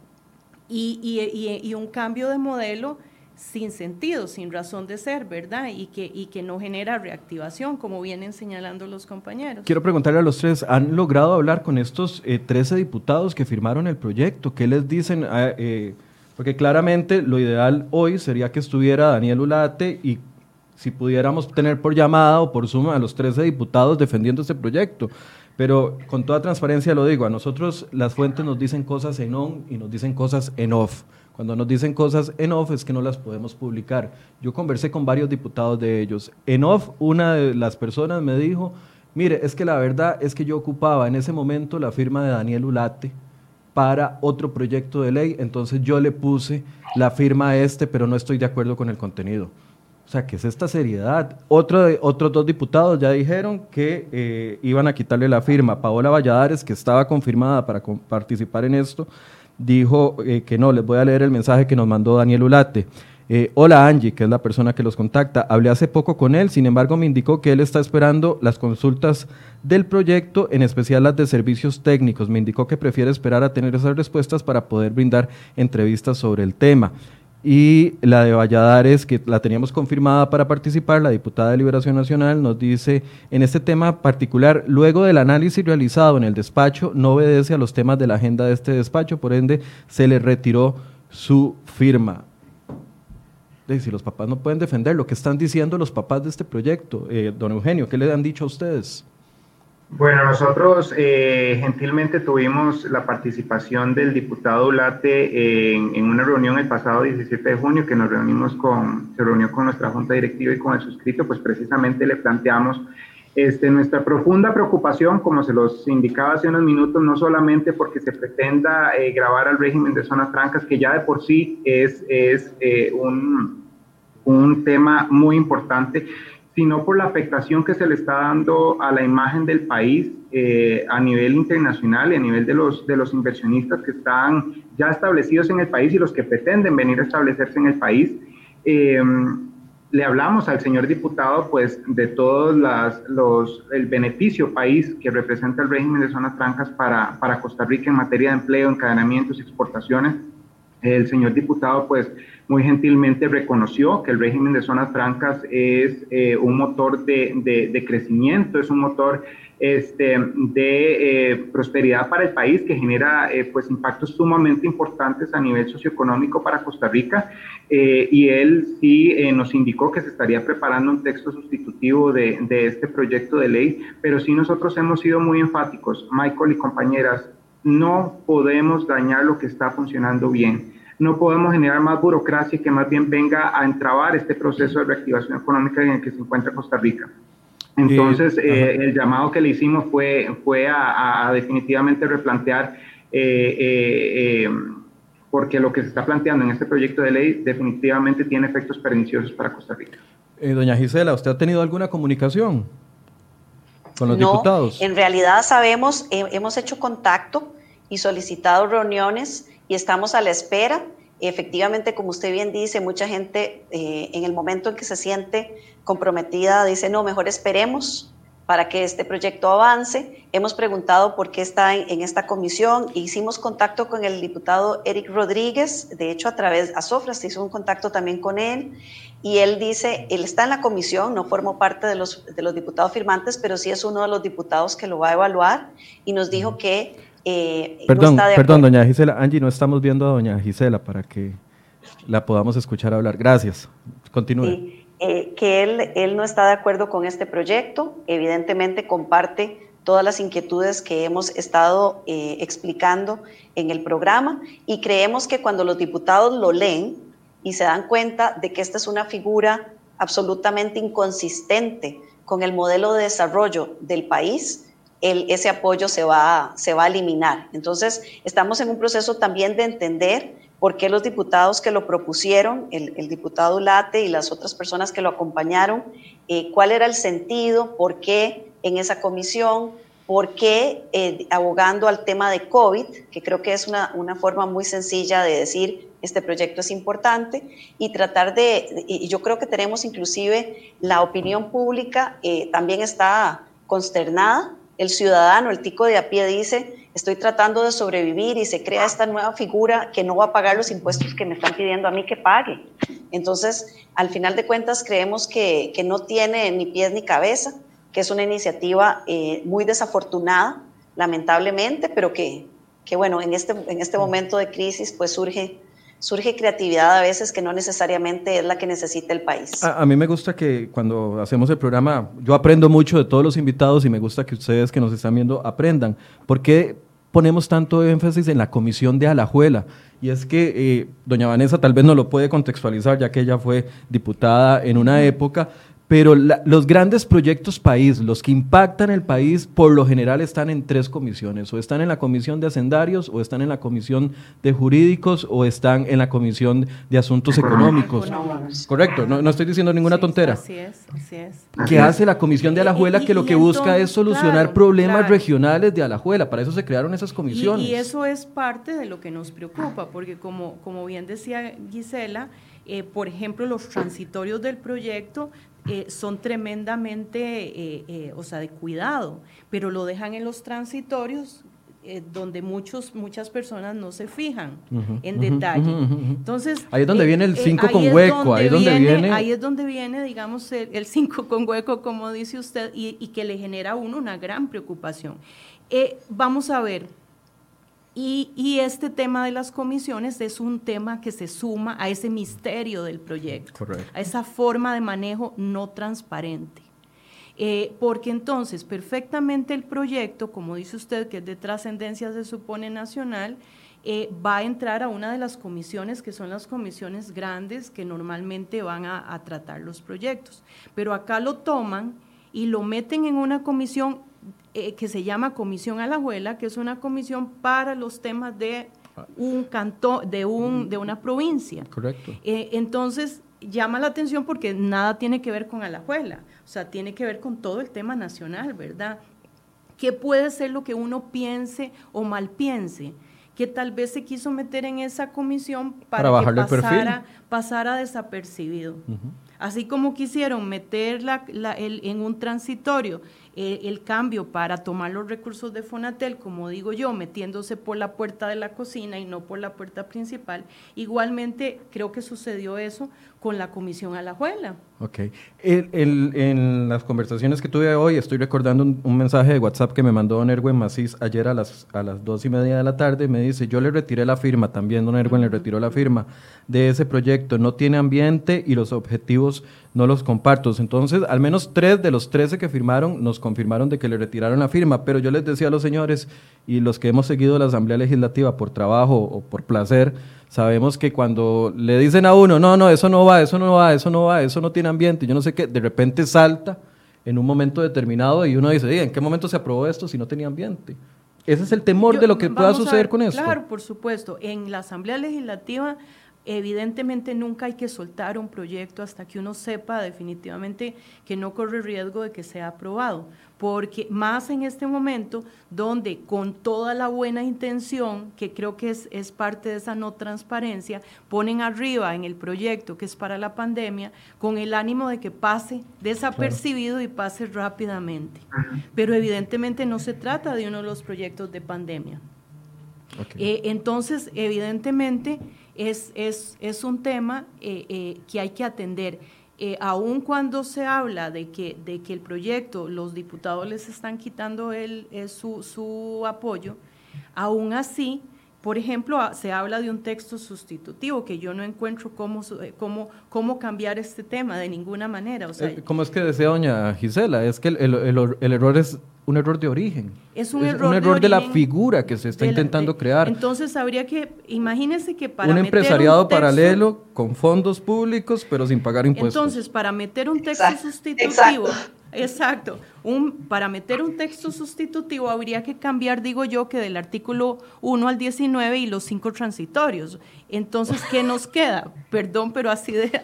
y, y, y, un cambio de modelo sin sentido, sin razón de ser, ¿verdad? Y que, y que no genera reactivación, como vienen señalando los compañeros. Quiero preguntarle a los tres, ¿han logrado hablar con estos 13 eh, diputados que firmaron el proyecto? ¿Qué les dicen? Ah, eh, porque claramente lo ideal hoy sería que estuviera Daniel Ulate y si pudiéramos tener por llamada o por suma a los 13 diputados defendiendo este proyecto. Pero con toda transparencia lo digo, a nosotros las fuentes nos dicen cosas en on y nos dicen cosas en off. Cuando nos dicen cosas en off es que no las podemos publicar. Yo conversé con varios diputados de ellos. En off, una de las personas me dijo, mire, es que la verdad es que yo ocupaba en ese momento la firma de Daniel Ulate para otro proyecto de ley, entonces yo le puse la firma a este, pero no estoy de acuerdo con el contenido. O sea, ¿qué es esta seriedad? Otro otros dos diputados ya dijeron que eh, iban a quitarle la firma. Paola Valladares, que estaba confirmada para participar en esto, dijo eh, que no, les voy a leer el mensaje que nos mandó Daniel Ulate. Eh, hola Angie, que es la persona que los contacta. Hablé hace poco con él, sin embargo me indicó que él está esperando las consultas del proyecto, en especial las de servicios técnicos. Me indicó que prefiere esperar a tener esas respuestas para poder brindar entrevistas sobre el tema. Y la de Valladares, que la teníamos confirmada para participar, la diputada de Liberación Nacional nos dice, en este tema particular, luego del análisis realizado en el despacho, no obedece a los temas de la agenda de este despacho, por ende se le retiró su firma. si los papás no pueden defender lo que están diciendo los papás de este proyecto, eh, don Eugenio, ¿qué le han dicho a ustedes? Bueno, nosotros eh, gentilmente tuvimos la participación del diputado Ulate en, una reunión el pasado 17 de junio que nos reunimos con, se reunió con nuestra junta directiva y con el suscrito, pues precisamente le planteamos este, nuestra profunda preocupación, como se los indicaba hace unos minutos, no solamente porque se pretenda eh, grabar al régimen de zonas francas, que ya de por sí es, es eh, un, un tema muy importante, sino por la afectación que se le está dando a la imagen del país eh, a nivel internacional y a nivel de los, de los inversionistas que están ya establecidos en el país y los que pretenden venir a establecerse en el país. Eh, le hablamos al señor diputado pues de todos los, el beneficio país que representa el régimen de zonas francas para, para Costa Rica en materia de empleo, encadenamientos exportaciones. El señor diputado pues muy gentilmente reconoció que el régimen de zonas francas es eh, un motor de, de, crecimiento, es un motor este, de eh, prosperidad para el país que genera eh, pues impactos sumamente importantes a nivel socioeconómico para Costa Rica y él sí nos indicó que se estaría preparando un texto sustitutivo de, de este proyecto de ley, pero sí nosotros hemos sido muy enfáticos, Michael y compañeras, no podemos dañar lo que está funcionando bien no podemos generar más burocracia que más bien venga a entrabar este proceso de reactivación económica en el que se encuentra Costa Rica. Entonces, eh, el llamado que le hicimos fue, fue a, definitivamente replantear, eh, eh, porque lo que se está planteando en este proyecto de ley definitivamente tiene efectos perniciosos para Costa Rica. doña Gisela, ¿usted ha tenido alguna comunicación con los diputados? En realidad sabemos, hemos hecho contacto y solicitado reuniones y estamos a la espera. Efectivamente, como usted bien dice, mucha gente eh, en el momento en que se siente comprometida dice, no, mejor esperemos para que este proyecto avance. Hemos preguntado por qué está en, esta comisión. Hicimos contacto con el diputado Eric Rodríguez, de hecho a través de Sofras hizo un contacto también con él, y él dice, él está en la comisión, no formó parte de los, de los diputados firmantes, pero sí es uno de los diputados que lo va a evaluar, y nos dijo que eh, perdón, perdón, doña Gisela. Angie, no estamos viendo a doña Gisela para que la podamos escuchar hablar. Gracias. Continúe. Eh, que él, él no está de acuerdo con este proyecto. Evidentemente comparte todas las inquietudes que hemos estado eh, explicando en el programa y creemos que cuando los diputados lo leen y se dan cuenta de que esta es una figura absolutamente inconsistente con el modelo de desarrollo del país, ese apoyo se va, se va a eliminar. Entonces, estamos en un proceso también de entender por qué los diputados que lo propusieron, el, diputado Late y las otras personas que lo acompañaron, eh, cuál era el sentido, por qué en esa comisión, por qué eh, abogando al tema de COVID, que creo que es una, una, forma muy sencilla de decir este proyecto es importante, y tratar de, y yo creo que tenemos inclusive la opinión pública eh, también está consternada el ciudadano, el tico de a pie dice, estoy tratando de sobrevivir y se crea esta nueva figura que no va a pagar los impuestos que me están pidiendo a mí que pague. Entonces, al final de cuentas, creemos que, no tiene ni pies ni cabeza, que es una iniciativa eh, muy desafortunada, lamentablemente, pero que, que bueno, en este, en este momento de crisis pues surge surge creatividad a veces que no necesariamente es la que necesita el país. A, mí me gusta que cuando hacemos el programa, yo aprendo mucho de todos los invitados y me gusta que ustedes que nos están viendo aprendan. ¿Por qué ponemos tanto énfasis en la comisión de Alajuela? Y es que eh, doña Vanessa tal vez no lo puede contextualizar, ya que ella fue diputada en una época, pero los grandes proyectos país, los que impactan el país, por lo general están en tres comisiones, o están en la comisión de hacendarios, o están en la comisión de jurídicos, o están en la comisión de asuntos económicos. Correcto, no, estoy diciendo ninguna tontera. Así es, así es. ¿Qué hace la comisión de Alajuela? que lo que busca es solucionar problemas regionales de Alajuela, para eso se crearon esas comisiones. Y, eso es parte de lo que nos preocupa, porque como, como bien decía Gisela, eh, por ejemplo, los transitorios del proyecto eh, son tremendamente, eh, o sea, de cuidado, pero lo dejan en los transitorios eh, donde muchos, muchas personas no se fijan en detalle. Entonces, ahí es donde viene el 5 con hueco, ahí es donde viene, Ahí es donde viene, digamos, el 5 con hueco, como dice usted, y, que le genera a uno una gran preocupación. vamos a ver, y, este tema de las comisiones es un tema que se suma a ese misterio del proyecto, a esa forma de manejo no transparente. Eh, porque entonces perfectamente el proyecto, como dice usted, que es de trascendencia se supone nacional, eh, va a entrar a una de las comisiones que son las comisiones grandes que normalmente van a tratar los proyectos. Pero acá lo toman y lo meten en una comisión eh, que se llama Comisión Alajuela, que es una comisión para los temas de un canto, de, un, de una provincia. Correcto. Eh, entonces, llama la atención porque nada tiene que ver con Alajuela, o sea, tiene que ver con todo el tema nacional, ¿verdad? ¿Qué puede ser lo que uno piense o mal piense? que tal vez se quiso meter en esa comisión para, que pasara, pasara, desapercibido. Así como quisieron meter en un transitorio eh, el cambio para tomar los recursos de Fonatel, como digo yo, metiéndose por la puerta de la cocina y no por la puerta principal, igualmente creo que sucedió eso con la Comisión Alajuela. Ok. en las conversaciones que tuve hoy, estoy recordando un, mensaje de WhatsApp que me mandó don Erwin Macís ayer a las, a las dos y media de la tarde. Me dice, yo le retiré la firma, también don Erwin le retiró la firma de ese proyecto. No tiene ambiente y los objetivos no los comparto. Entonces, al menos tres de los trece que firmaron nos confirmaron de que le retiraron la firma. Pero yo les decía a los señores y los que hemos seguido la Asamblea Legislativa por trabajo o por placer, Sabemos que cuando le dicen a uno, no, no, eso no va, eso no va, eso no va, eso no tiene ambiente, yo no sé qué, de repente salta en un momento determinado y uno dice, ¿en qué momento se aprobó esto si no tenía ambiente? Ese es el temor de lo que pueda suceder con esto. Claro, por supuesto. En la Asamblea Legislativa Evidentemente nunca hay que soltar un proyecto hasta que uno sepa definitivamente que no corre riesgo de que sea aprobado, porque más en este momento donde con toda la buena intención, que creo que es, es parte de esa no transparencia, ponen arriba en el proyecto que es para la pandemia con el ánimo de que pase desapercibido y pase rápidamente. Pero evidentemente no se trata de uno de los proyectos de pandemia. Eh, entonces, evidentemente, es, es, es un tema eh, eh, que hay que atender. Eh, aun cuando se habla de que, de que el proyecto, los diputados les están quitando el, su, su apoyo, aún así, por ejemplo, se habla de un texto sustitutivo que yo no encuentro cómo, cómo, cómo cambiar este tema de ninguna manera. O sea, ¿Cómo es que decía doña Gisela? Es que el, el, el error es un error de origen. Es un error, un error de, la figura que se está intentando crear. Entonces habría que, imagínense que para... Un empresariado paralelo con fondos públicos, pero sin pagar impuestos. Entonces, para meter un texto sustitutivo... Exacto. Un, para meter un texto sustitutivo habría que cambiar, digo yo, que del artículo 1 al 19 y los cinco transitorios. Entonces, ¿qué nos queda? Perdón, pero así de...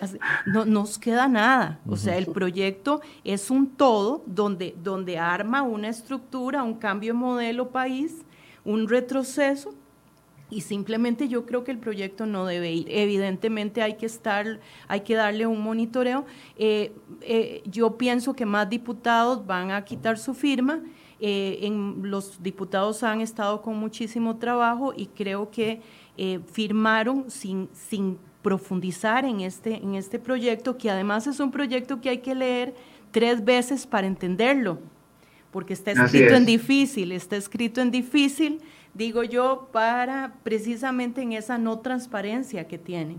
no nos queda nada. O sea, el proyecto es un todo donde, donde arma una estructura, un cambio de modelo país, un retroceso y simplemente yo creo que el proyecto no debe ir. Evidentemente hay que estar, hay que darle un monitoreo. Eh, eh, yo pienso que más diputados van a quitar su firma. Eh, en, los diputados han estado con muchísimo trabajo y creo que firmaron sin, sin profundizar en este, en este proyecto, que además es un proyecto que hay que leer tres veces para entenderlo, porque está escrito en difícil, está escrito en difícil digo yo, para precisamente en esa no transparencia que tiene.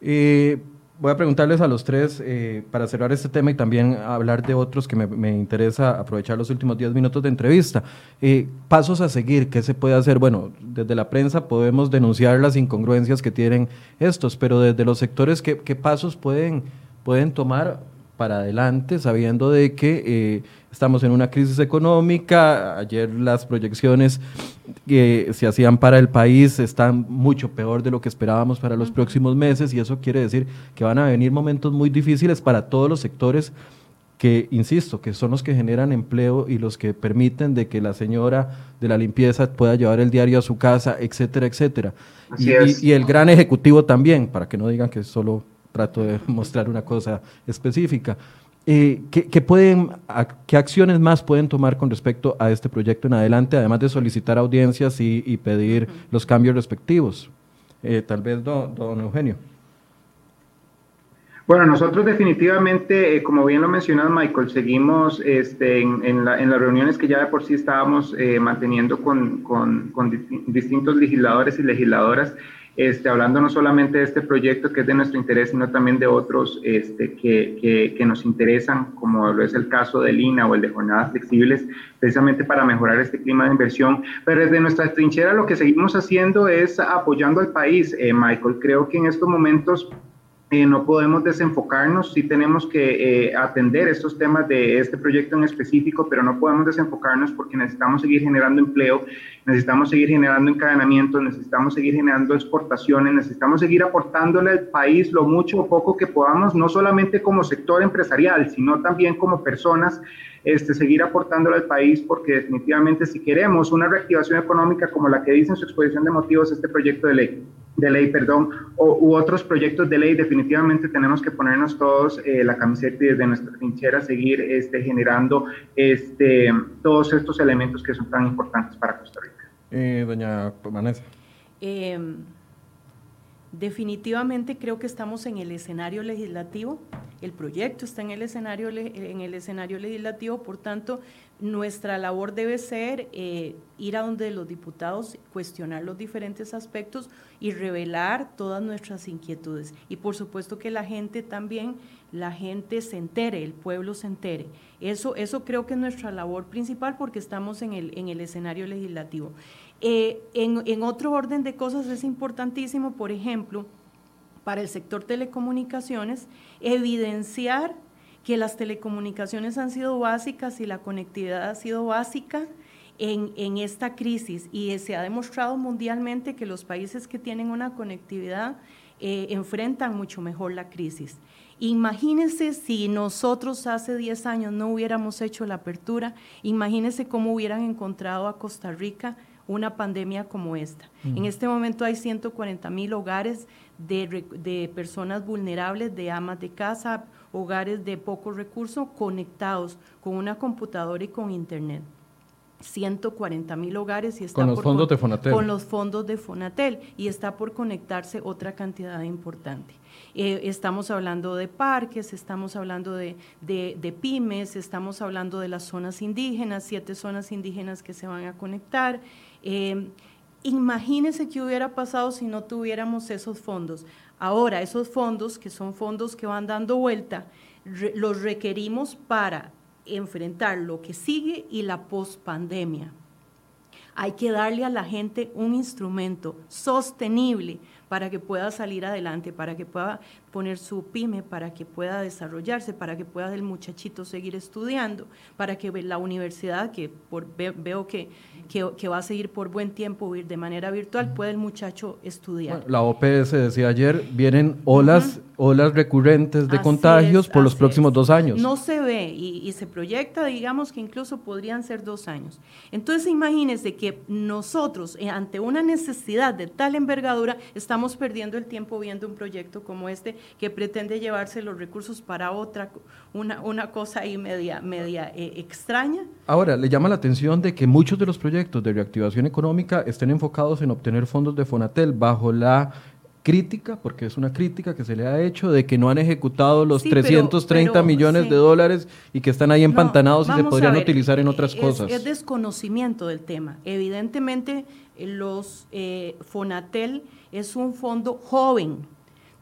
Eh, voy a preguntarles a los tres, eh, para cerrar este tema y también hablar de otros que me, interesa aprovechar los últimos 10 minutos de entrevista. Eh, pasos a seguir, ¿qué se puede hacer? Bueno, desde la prensa podemos denunciar las incongruencias que tienen estos, pero desde los sectores, ¿qué, qué pasos pueden, pueden tomar para adelante, sabiendo de que estamos en una crisis económica, ayer las proyecciones que se hacían para el país están mucho peor de lo que esperábamos para los próximos meses y eso quiere decir que van a venir momentos muy difíciles para todos los sectores que, insisto, que son los que generan empleo y los que permiten de que la señora de la limpieza pueda llevar el diario a su casa, etcétera, etcétera. y el gran ejecutivo también, para que no digan que solo trato de <laughs> mostrar una cosa específica. Eh, ¿qué, pueden, ¿Qué acciones más pueden tomar con respecto a este proyecto en adelante, además de solicitar audiencias y, pedir los cambios respectivos? Eh, tal vez, don, Eugenio. Bueno, nosotros definitivamente, eh, como bien lo mencionas, Michael, seguimos este, en, las reuniones que ya de por sí estábamos manteniendo con, con, distintos legisladores y legisladoras este, hablando no solamente de este proyecto que es de nuestro interés, sino también de otros este, que, que, nos interesan, como lo es el caso del INA o el de jornadas flexibles, precisamente para mejorar este clima de inversión. Pero desde nuestra trinchera lo que seguimos haciendo es apoyando al país, eh, Michael. Creo que en estos momentos eh, no podemos desenfocarnos, sí tenemos que eh, atender estos temas de este proyecto en específico, pero no podemos desenfocarnos porque necesitamos seguir generando empleo, necesitamos seguir generando encadenamientos, necesitamos seguir generando exportaciones, necesitamos seguir aportándole al país lo mucho o poco que podamos, no solamente como sector empresarial, sino también como personas, este, seguir aportándole al país porque definitivamente si queremos una reactivación económica como la que dice en su exposición de motivos este proyecto de ley, de ley, perdón, o, u otros proyectos de ley, definitivamente tenemos que ponernos todos eh, la camiseta y desde nuestra trinchera seguir este, generando este, todos estos elementos que son tan importantes para Costa Rica. Eh, doña Vanessa. Em, definitivamente creo que estamos en el escenario legislativo, el proyecto está en el escenario, en el escenario legislativo, por tanto, nuestra labor debe ser eh, ir a donde los diputados, cuestionar los diferentes aspectos y revelar todas nuestras inquietudes. Y por supuesto que la gente también, la gente se entere, el pueblo se entere. Eso, eso creo que es nuestra labor principal porque estamos en el, en el escenario legislativo. Eh, en, en otro orden de cosas es importantísimo, por ejemplo, para el sector telecomunicaciones, evidenciar que las telecomunicaciones han sido básicas y la conectividad ha sido básica en, esta crisis y se ha demostrado mundialmente que los países que tienen una conectividad eh, enfrentan mucho mejor la crisis. Imagínense si nosotros hace 10 años no hubiéramos hecho la apertura, imagínense cómo hubieran encontrado a Costa Rica una pandemia como esta. En este momento hay 140 mil hogares de, de, personas vulnerables, de amas de casa, hogares de pocos recursos conectados con una computadora y con internet. 140 mil hogares y está con los fondos de Fonatel. Con los fondos de Fonatel y está por conectarse otra cantidad importante. Eh, estamos hablando de parques, estamos hablando de, pymes, estamos hablando de las zonas indígenas, siete zonas indígenas que se van a conectar. Eh, imagínense qué hubiera pasado si no tuviéramos esos fondos. Ahora, esos fondos, que son fondos que van dando vuelta, los requerimos para enfrentar lo que sigue y la pospandemia. Hay que darle a la gente un instrumento sostenible para que pueda salir adelante, para que pueda poner su pyme, para que pueda desarrollarse, para que pueda el muchachito seguir estudiando, para que la universidad, que veo que, que, va a seguir por buen tiempo de manera virtual, pueda el muchacho estudiar. la OPS decía ayer, vienen olas olas recurrentes de contagios por los próximos dos años. No se ve y, se proyecta, digamos, que incluso podrían ser dos años. Entonces imagínense que nosotros, eh, ante una necesidad de tal envergadura, estamos perdiendo el tiempo viendo un proyecto como este que pretende llevarse los recursos para otra, una, una cosa ahí media, media eh, extraña. Ahora, le llama la atención de que muchos de los proyectos de reactivación económica estén enfocados en obtener fondos de Fonatel bajo la crítica, porque es una crítica que se le ha hecho, de que no han ejecutado los 330 millones de dólares y que están ahí empantanados y se podrían utilizar en otras cosas. Es desconocimiento del tema. Evidentemente, eh, los eh, Fonatel es un fondo joven,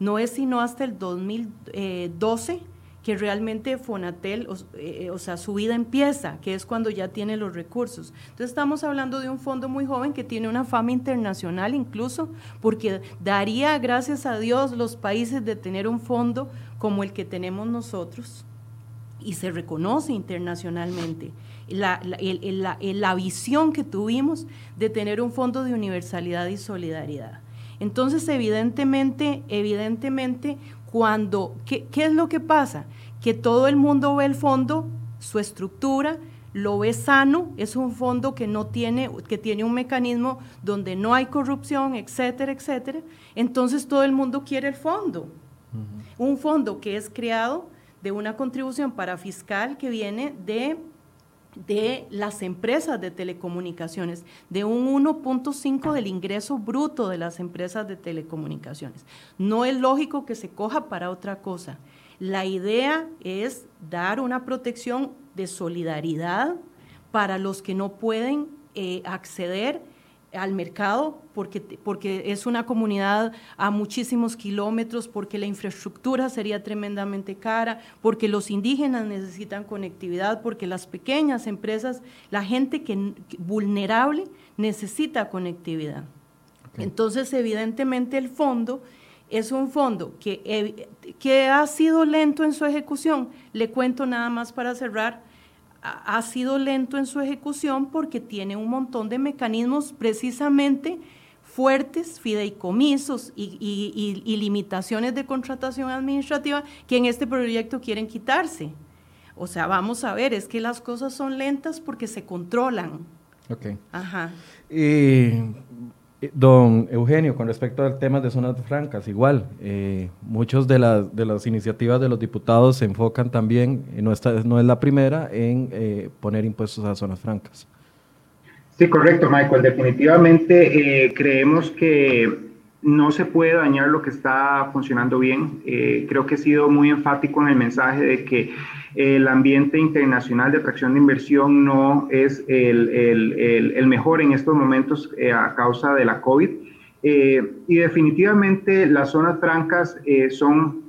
no es sino hasta el 2012 que realmente Fonatel, eh, o, sea, su vida empieza, que es cuando ya tiene los recursos. Entonces estamos hablando de un fondo muy joven que tiene una fama internacional incluso, porque daría, gracias a Dios, los países de tener un fondo como el que tenemos nosotros y se reconoce internacionalmente. La, la, la, visión que tuvimos de tener un fondo de universalidad y solidaridad. Entonces, evidentemente, evidentemente, cuando, ¿qué, es lo que pasa? Que todo el mundo ve el fondo, su estructura, lo ve sano, es un fondo que no tiene, que tiene un mecanismo donde no hay corrupción, etcétera, etcétera. Entonces todo el mundo quiere el fondo. Un fondo que es creado de una contribución para fiscal que viene de de las empresas de telecomunicaciones, de un 1.5 del ingreso bruto de las empresas de telecomunicaciones. No es lógico que se coja para otra cosa. La idea es dar una protección de solidaridad para los que no pueden eh, acceder al mercado porque, porque es una comunidad a muchísimos kilómetros, porque la infraestructura sería tremendamente cara, porque los indígenas necesitan conectividad, porque las pequeñas empresas, la gente que, vulnerable necesita conectividad. Entonces, evidentemente el fondo es un fondo que, eh, que ha sido lento en su ejecución. Le cuento nada más para cerrar ha sido lento en su ejecución porque tiene un montón de mecanismos precisamente fuertes, fideicomisos y, limitaciones de contratación administrativa que en este proyecto quieren quitarse. O sea, vamos a ver, es que las cosas son lentas porque se controlan. Ok. Ajá. Eh, don Eugenio, con respecto al tema de zonas francas, igual, eh, muchas de, de las iniciativas de los diputados se enfocan también, no, no es la primera, en eh, poner impuestos a zonas francas. Sí, correcto, Michael. Definitivamente creemos que no se puede dañar lo que está funcionando bien. Eh, creo que he sido muy enfático en el mensaje de que el ambiente internacional de atracción de inversión no es el, el, mejor en estos momentos eh, a causa de la COVID. Eh, y definitivamente las zonas francas son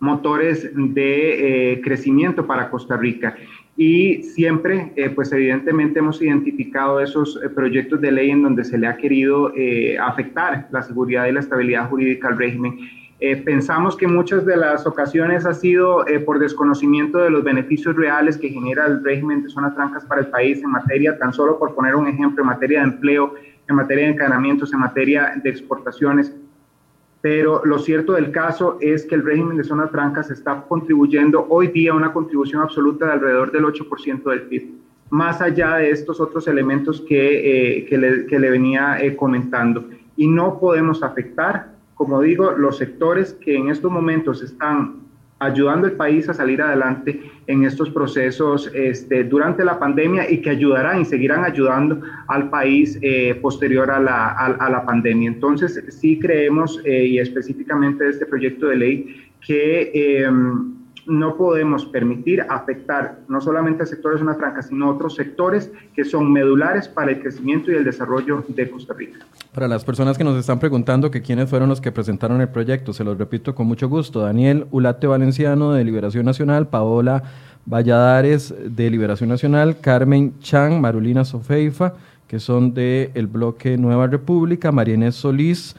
motores de crecimiento para Costa Rica y siempre, eh, pues evidentemente hemos identificado esos eh, proyectos de ley en donde se le ha querido eh, afectar la seguridad y la estabilidad jurídica al régimen. pensamos que muchas de las ocasiones ha sido por desconocimiento de los beneficios reales que genera el régimen de zonas francas para el país en materia, tan solo por poner un ejemplo, en materia de empleo, en materia de encadenamientos, en materia de exportaciones pero lo cierto del caso es que el régimen de zonas francas está contribuyendo hoy día una contribución absoluta de alrededor del 8% del PIB, más allá de estos otros elementos que, eh, que, le, que le, venía eh, comentando. Y no podemos afectar, como digo, los sectores que en estos momentos están ayudando al país a salir adelante en estos procesos este, durante la pandemia y que ayudarán y seguirán ayudando al país eh, posterior a la, a, la, pandemia. Entonces, sí creemos, eh, y específicamente este proyecto de ley, que em, no podemos permitir afectar no solamente a sectores de una franca, sino otros sectores que son medulares para el crecimiento y el desarrollo de Costa Rica. Para las personas que nos están preguntando que quiénes fueron los que presentaron el proyecto, se los repito con mucho gusto. Daniel Ulate Valenciano de Liberación Nacional, Paola Valladares de Liberación Nacional, Carmen Chang, Marulina Sofeifa, que son del el bloque Nueva República, Marianés Solís,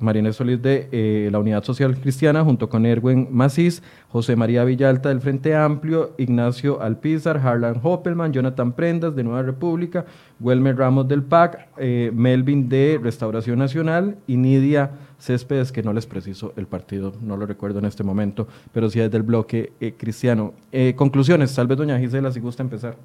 María Solís de eh, la Unidad Social Cristiana, junto con Erwin Macís, José María Villalta del Frente Amplio, Ignacio Alpizar, Harlan Hoppelman, Jonathan Prendas de Nueva República, Welmer Ramos del PAC, eh, Melvin de Restauración Nacional y Nidia Céspedes, que no les preciso el partido, no lo recuerdo en este momento, pero sí es del bloque eh, cristiano. conclusiones, tal vez doña Gisela, si gusta empezar.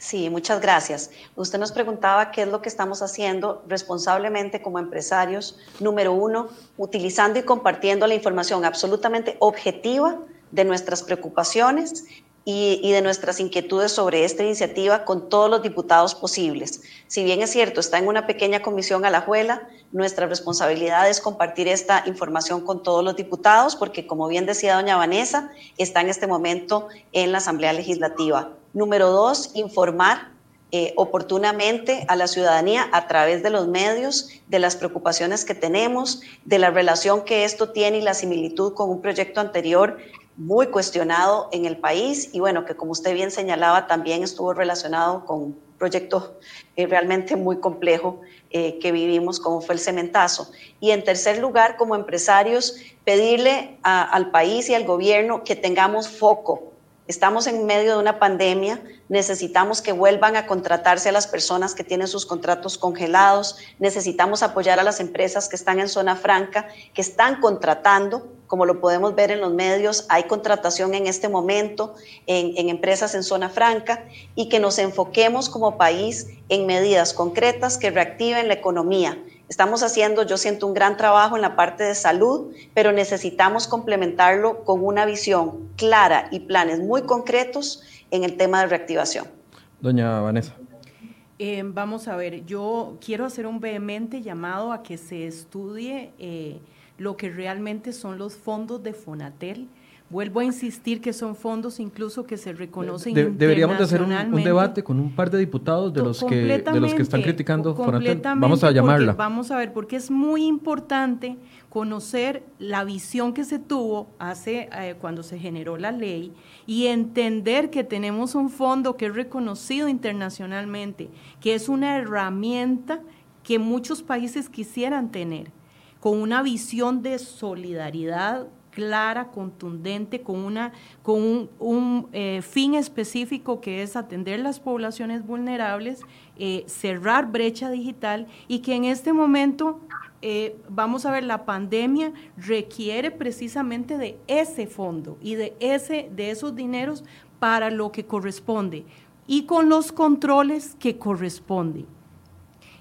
Sí, muchas gracias. Usted nos preguntaba qué es lo que estamos haciendo responsablemente como empresarios. Número uno, utilizando y compartiendo la información absolutamente objetiva de nuestras preocupaciones y, de nuestras inquietudes sobre esta iniciativa con todos los diputados posibles. Si bien es cierto, está en una pequeña comisión a la juela, nuestra responsabilidad es compartir esta información con todos los diputados, porque como bien decía doña Vanessa, está en este momento en la Asamblea Legislativa. Número dos, informar eh, oportunamente a la ciudadanía a través de los medios de las preocupaciones que tenemos, de la relación que esto tiene y la similitud con un proyecto anterior muy cuestionado en el país y bueno, que como usted bien señalaba, también estuvo relacionado con un proyecto eh, realmente muy complejo eh, que vivimos, como fue el cementazo. Y en tercer lugar, como empresarios, pedirle al país y al gobierno que tengamos foco Estamos en medio de una pandemia, necesitamos que vuelvan a contratarse a las personas que tienen sus contratos congelados, necesitamos apoyar a las empresas que están en zona franca, que están contratando, como lo podemos ver en los medios, hay contratación en este momento en, en empresas en zona franca y que nos enfoquemos como país en medidas concretas que reactiven la economía, Estamos haciendo, yo siento, un gran trabajo en la parte de salud, pero necesitamos complementarlo con una visión clara y planes muy concretos en el tema de reactivación. Doña Vanessa. Eh, vamos a ver, yo quiero hacer un vehemente llamado a que se estudie eh, lo que realmente son los fondos de Fonatel Vuelvo a insistir que son fondos incluso que se reconocen de, Deberíamos de hacer un, debate con un par de diputados de los que de los que están criticando Vamos a llamarla. Vamos a ver, porque es muy importante conocer la visión que se tuvo hace eh, cuando se generó la ley y entender que tenemos un fondo que es reconocido internacionalmente, que es una herramienta que muchos países quisieran tener, con una visión de solidaridad clara, contundente, con, una, con un, eh, fin específico que es atender las poblaciones vulnerables, eh, cerrar brecha digital y que en este momento, eh, vamos a ver, la pandemia requiere precisamente de ese fondo y de, ese, de esos dineros para lo que corresponde y con los controles que corresponden.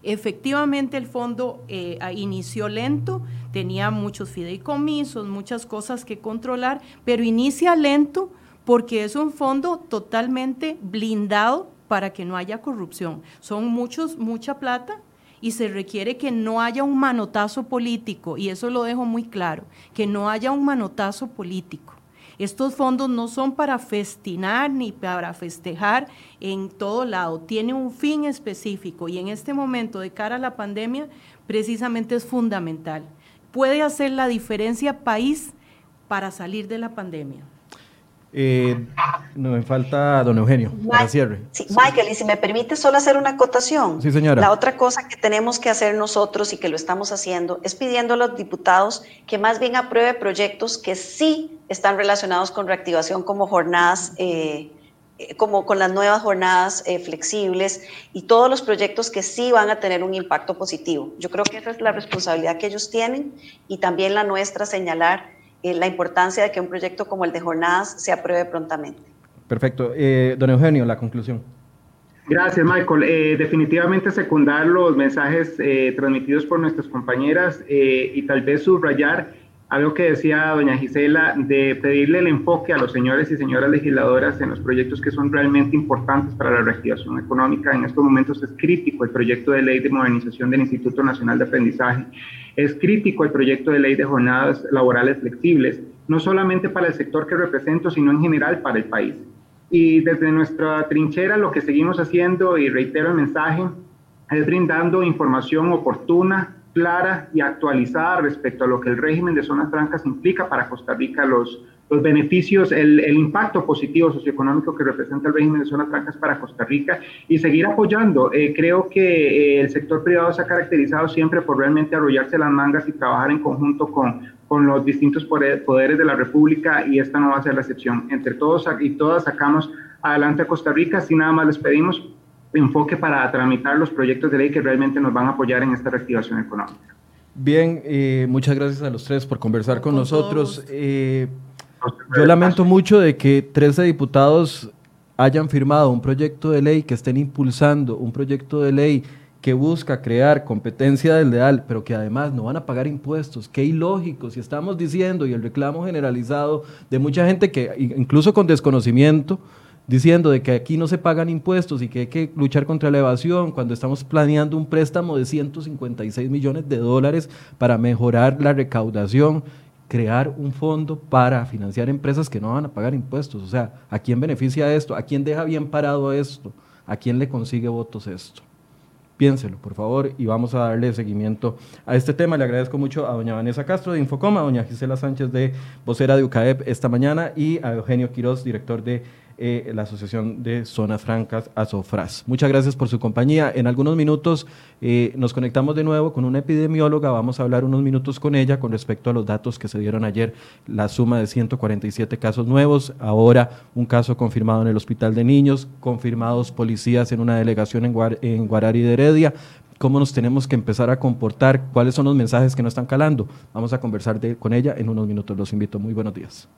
Efectivamente, el fondo eh, inició lento, tenía muchos fideicomisos, muchas cosas que controlar, pero inicia lento porque es un fondo totalmente blindado para que no haya corrupción. Son muchos, mucha plata y se requiere que no haya un manotazo político, y eso lo dejo muy claro, que no haya un manotazo político. Estos fondos no son para festinar ni para festejar en todo lado, tiene un fin específico y en este momento de cara a la pandemia precisamente es fundamental. Puede hacer la diferencia país para salir de la pandemia. Eh, no me falta don Eugenio para cierre. Michael, y si me permite solo hacer una acotación. Sí, señora. La otra cosa que tenemos que hacer nosotros y que lo estamos haciendo es pidiendo a los diputados que más bien apruebe proyectos que sí están relacionados con reactivación como jornadas. Eh, eh, como con las nuevas jornadas flexibles y todos los proyectos que sí van a tener un impacto positivo. Yo creo que esa es la responsabilidad que ellos tienen y también la nuestra señalar eh, la importancia de que un proyecto como el de jornadas se apruebe prontamente. Perfecto. Eh, don Eugenio, la conclusión. Gracias, Michael. Eh, definitivamente secundar los mensajes transmitidos por nuestras compañeras y tal vez subrayar algo que decía doña Gisela, de pedirle el enfoque a los señores y señoras legisladoras en los proyectos que son realmente importantes para la reactivación económica. En estos momentos es crítico el proyecto de ley de modernización del Instituto Nacional de Aprendizaje, es crítico el proyecto de ley de jornadas laborales flexibles, no solamente para el sector que represento, sino en general para el país. Y desde nuestra trinchera lo que seguimos haciendo, y reitero el mensaje, es brindando información oportuna, clara y actualizada respecto a lo que el régimen de zonas francas implica para Costa Rica, los, los beneficios, el, el, impacto positivo socioeconómico que representa el régimen de zonas francas para Costa Rica y seguir apoyando. Eh, creo que eh, el sector privado se ha caracterizado siempre por realmente arrollarse las mangas y trabajar en conjunto con, con los distintos poderes de la República y esta no va a ser la excepción. Entre todos y todas sacamos adelante a Costa Rica, si nada más les pedimos enfoque para tramitar los proyectos de ley que realmente nos van a apoyar en esta reactivación económica. Bien, eh, muchas gracias a los tres por conversar con, nosotros. Eh, yo lamento mucho de que 13 diputados hayan firmado un proyecto de ley, que estén impulsando un proyecto de ley que busca crear competencia desleal, pero que además no van a pagar impuestos. Qué ilógico, si estamos diciendo y el reclamo generalizado de mucha gente que incluso con desconocimiento, diciendo de que aquí no se pagan impuestos y que hay que luchar contra la evasión cuando estamos planeando un préstamo de 156 millones de dólares para mejorar la recaudación, crear un fondo para financiar empresas que no van a pagar impuestos. O sea, ¿a quién beneficia esto? ¿A quién deja bien parado esto? ¿A quién le consigue votos esto? Piénselo, por favor, y vamos a darle seguimiento a este tema. Le agradezco mucho a doña Vanessa Castro de Infocoma, a doña Gisela Sánchez de vocera de UCAEP esta mañana y a Eugenio Quiroz, director de eh, la Asociación de Zonas Francas, ASOFRAS. Muchas gracias por su compañía. En algunos minutos eh, nos conectamos de nuevo con una epidemióloga. Vamos a hablar unos minutos con ella con respecto a los datos que se dieron ayer, la suma de 147 casos nuevos, ahora un caso confirmado en el Hospital de Niños, confirmados policías en una delegación en, en Guarari de Heredia cómo nos tenemos que empezar a comportar, cuáles son los mensajes que nos están calando. Vamos a conversar con ella en unos minutos. Los invito. Muy buenos días.